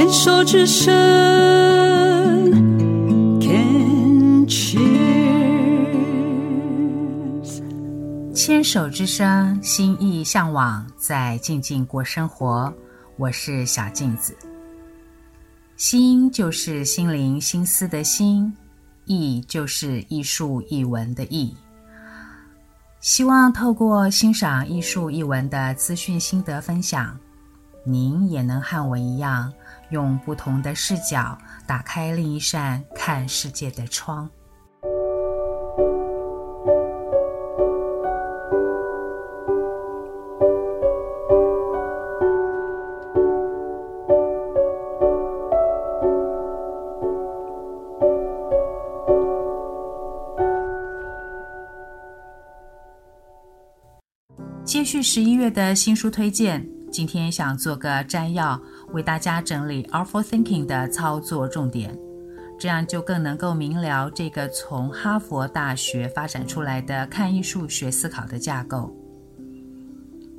牵手之声，Can cheers。牵手之声，心意向往，在静静过生活。我是小镜子。心就是心灵、心思的心，意就是艺术、艺文的意。希望透过欣赏艺术、艺文的资讯心得分享，您也能和我一样，用不同的视角打开另一扇看世界的窗。接续十一月的新书推荐，今天想做个摘要，为大家整理 a r f u l Thinking 的操作重点，这样就更能够明了这个从哈佛大学发展出来的看艺术学思考的架构。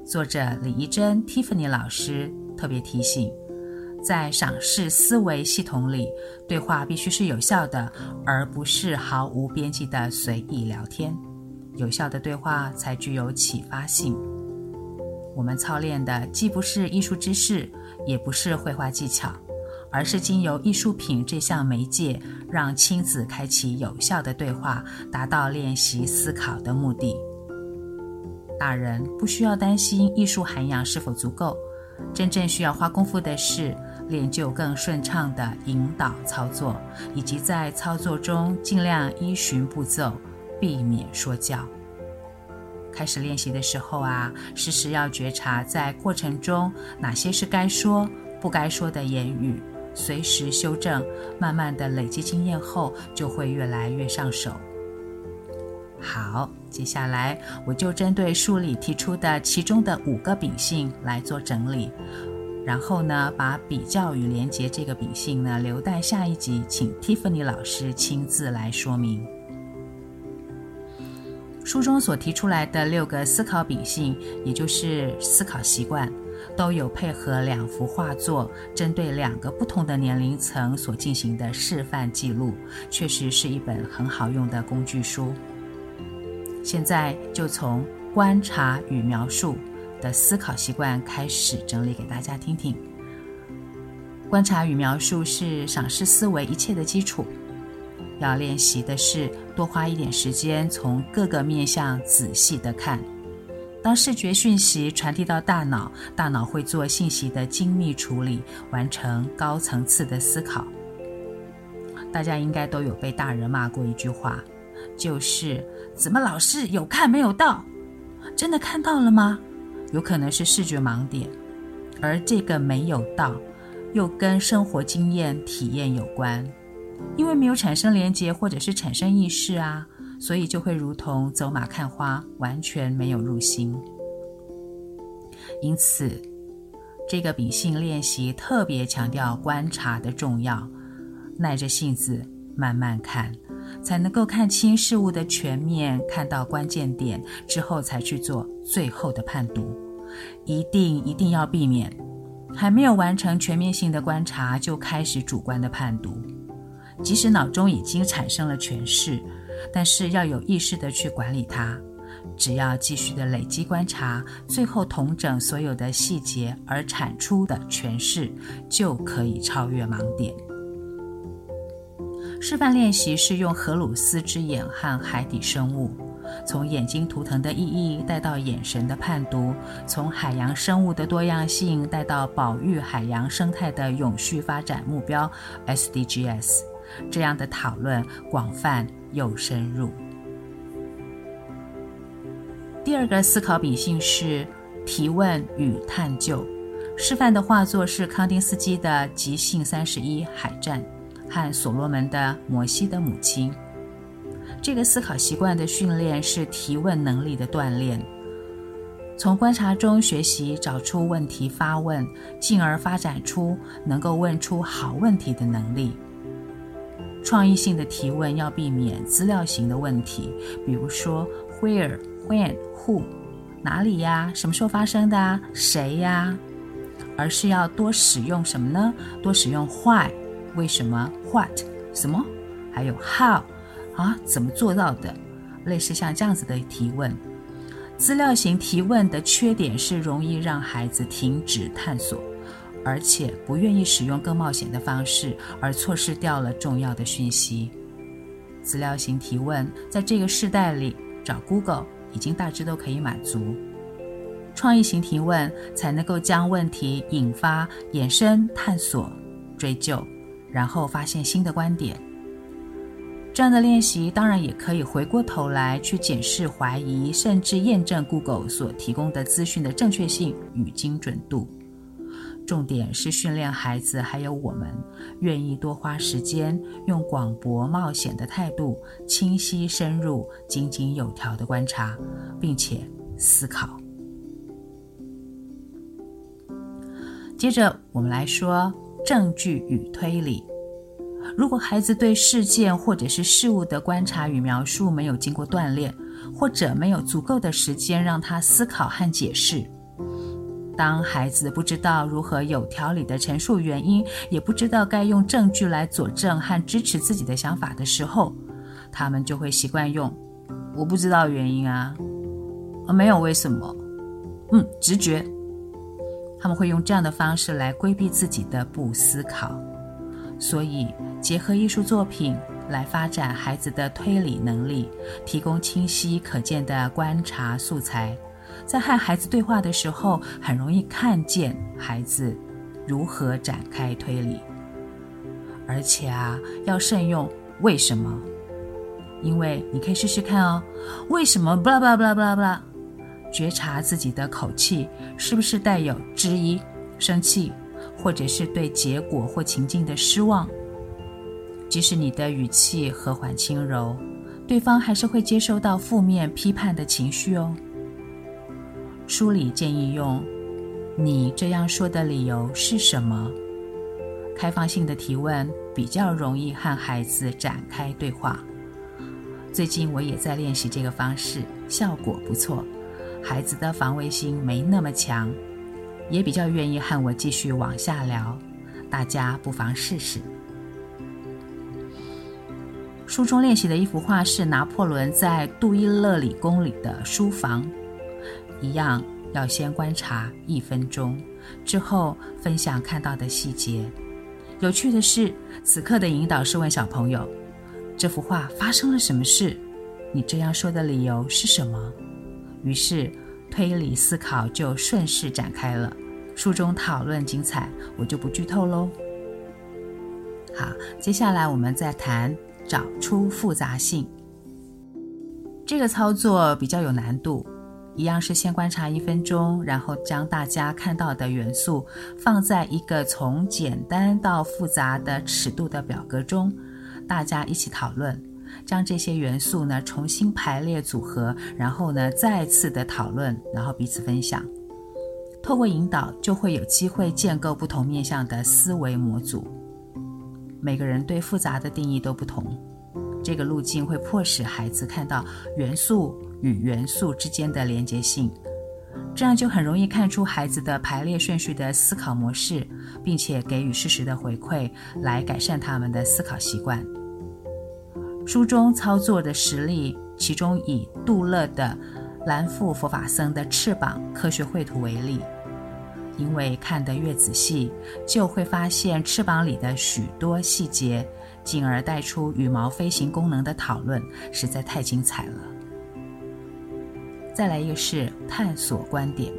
作者李怡贞 Tiffany 老师特别提醒，在赏识思维系统里，对话必须是有效的，而不是毫无边际的随意聊天。有效的对话才具有启发性。我们操练的既不是艺术知识，也不是绘画技巧，而是经由艺术品这项媒介，让亲子开启有效的对话，达到练习思考的目的。大人不需要担心艺术涵养是否足够，真正需要花功夫的是练就更顺畅的引导操作，以及在操作中尽量依循步骤。避免说教。开始练习的时候啊，时时要觉察在过程中哪些是该说、不该说的言语，随时修正。慢慢的累积经验后，就会越来越上手。好，接下来我就针对书里提出的其中的五个秉性来做整理，然后呢，把比较与连结这个秉性呢留待下一集，请 Tiffany 老师亲自来说明。书中所提出来的六个思考秉性，也就是思考习惯，都有配合两幅画作，针对两个不同的年龄层所进行的示范记录，确实是一本很好用的工具书。现在就从观察与描述的思考习惯开始整理给大家听听。观察与描述是赏识思维一切的基础。要练习的是多花一点时间，从各个面向仔细地看。当视觉讯息传递到大脑，大脑会做信息的精密处理，完成高层次的思考。大家应该都有被大人骂过一句话，就是“怎么老是有看没有到？真的看到了吗？”有可能是视觉盲点，而这个没有到，又跟生活经验体验有关。因为没有产生连结或者是产生意识啊，所以就会如同走马看花，完全没有入心。因此，这个秉性练习特别强调观察的重要，耐着性子慢慢看，才能够看清事物的全面，看到关键点之后，才去做最后的判读。一定一定要避免还没有完成全面性的观察就开始主观的判读。即使脑中已经产生了诠释，但是要有意识地去管理它。只要继续的累积观察，最后统整所有的细节而产出的诠释，就可以超越盲点。示范练习是用荷鲁斯之眼和海底生物，从眼睛图腾的意义带到眼神的判读，从海洋生物的多样性带到保育海洋生态的永续发展目标 SDGs。这样的讨论广泛又深入。第二个思考秉性是提问与探究。示范的画作是康丁斯基的《即兴三十一海战》和所罗门的《摩西的母亲》。这个思考习惯的训练是提问能力的锻炼，从观察中学习找出问题发问，进而发展出能够问出好问题的能力。创意性的提问要避免资料型的问题，比如说 where、when、who，哪里呀？什么时候发生的啊？谁呀？而是要多使用什么呢？多使用 why，为什么？what，什么？还有 how，啊，怎么做到的？类似像这样子的提问。资料型提问的缺点是容易让孩子停止探索，而且不愿意使用更冒险的方式，而错失掉了重要的讯息。资料型提问在这个时代里找 Google 已经大致都可以满足。创意型提问才能够将问题引发、衍生、探索、追究，然后发现新的观点。这样的练习当然也可以回过头来去检视、怀疑，甚至验证 Google 所提供的资讯的正确性与精准度。重点是训练孩子还有我们，愿意多花时间，用广博冒险的态度，清晰深入、井井有条的观察，并且思考。接着，我们来说证据与推理。如果孩子对事件或者是事物的观察与描述没有经过锻炼，或者没有足够的时间让他思考和解释，当孩子不知道如何有条理地陈述原因，也不知道该用证据来佐证和支持自己的想法的时候，他们就会习惯用“我不知道原因啊，啊没有为什么，嗯，直觉”。他们会用这样的方式来规避自己的不思考。所以，结合艺术作品来发展孩子的推理能力，提供清晰可见的观察素材，在和孩子对话的时候，很容易看见孩子如何展开推理。而且啊，要慎用“为什么”，因为你可以试试看哦，“为什么？”巴拉巴拉巴拉巴拉巴拉，觉察自己的口气是不是带有质疑、生气。或者是对结果或情境的失望，即使你的语气和缓轻柔，对方还是会接收到负面批判的情绪哦。书里建议用“你这样说的理由是什么？”开放性的提问比较容易和孩子展开对话。最近我也在练习这个方式，效果不错，孩子的防卫心没那么强。也比较愿意和我继续往下聊，大家不妨试试。书中练习的一幅画是拿破仑在杜伊勒里宫里的书房，一样要先观察一分钟，之后分享看到的细节。有趣的是，此刻的引导是问小朋友：“这幅画发生了什么事？你这样说的理由是什么？”于是推理思考就顺势展开了。书中讨论精彩，我就不剧透喽。好，接下来我们再谈找出复杂性。这个操作比较有难度，一样是先观察一分钟，然后将大家看到的元素放在一个从简单到复杂的尺度的表格中，大家一起讨论，将这些元素呢重新排列组合，然后呢再次的讨论，然后彼此分享。透过引导，就会有机会建构不同面向的思维模组。每个人对复杂的定义都不同，这个路径会迫使孩子看到元素与元素之间的连结性，这样就很容易看出孩子的排列顺序的思考模式，并且给予适时的回馈，来改善他们的思考习惯。书中操作的实例，其中以杜勒的。蓝腹佛法僧的翅膀科学绘图为例，因为看得越仔细，就会发现翅膀里的许多细节，进而带出羽毛飞行功能的讨论，实在太精彩了。再来一个是探索观点，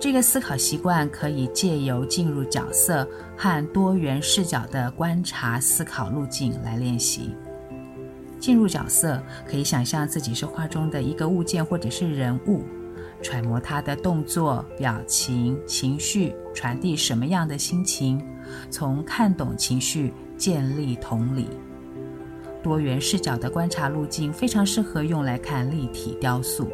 这个思考习惯可以借由进入角色和多元视角的观察思考路径来练习。进入角色，可以想象自己是画中的一个物件或者是人物，揣摩他的动作、表情、情绪，传递什么样的心情，从看懂情绪建立同理。多元视角的观察路径非常适合用来看立体雕塑，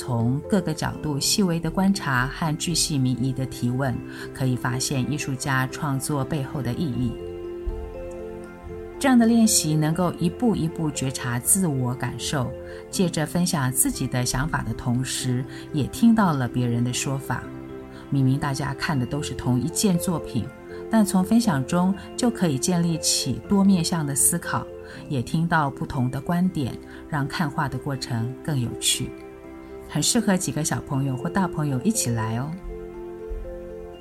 从各个角度细微的观察和巨细靡遗的提问，可以发现艺术家创作背后的意义。这样的练习能够一步一步觉察自我感受，借着分享自己的想法的同时，也听到了别人的说法，明明大家看的都是同一件作品，但从分享中就可以建立起多面向的思考，也听到不同的观点，让看画的过程更有趣。很适合几个小朋友或大朋友一起来哦。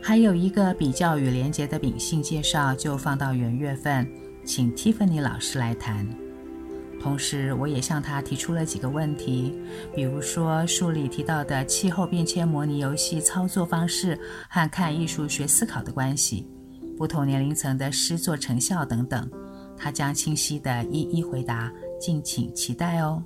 还有一个比较与连结的秉性介绍，就放到元月份，请 Tiffany 老师来谈。同时，我也向他提出了几个问题，比如说书里提到的气候变迁模拟游戏操作方式和看艺术学思考的关系，不同年龄层的诗作成效等等，他将清晰地一一回答，敬请期待哦。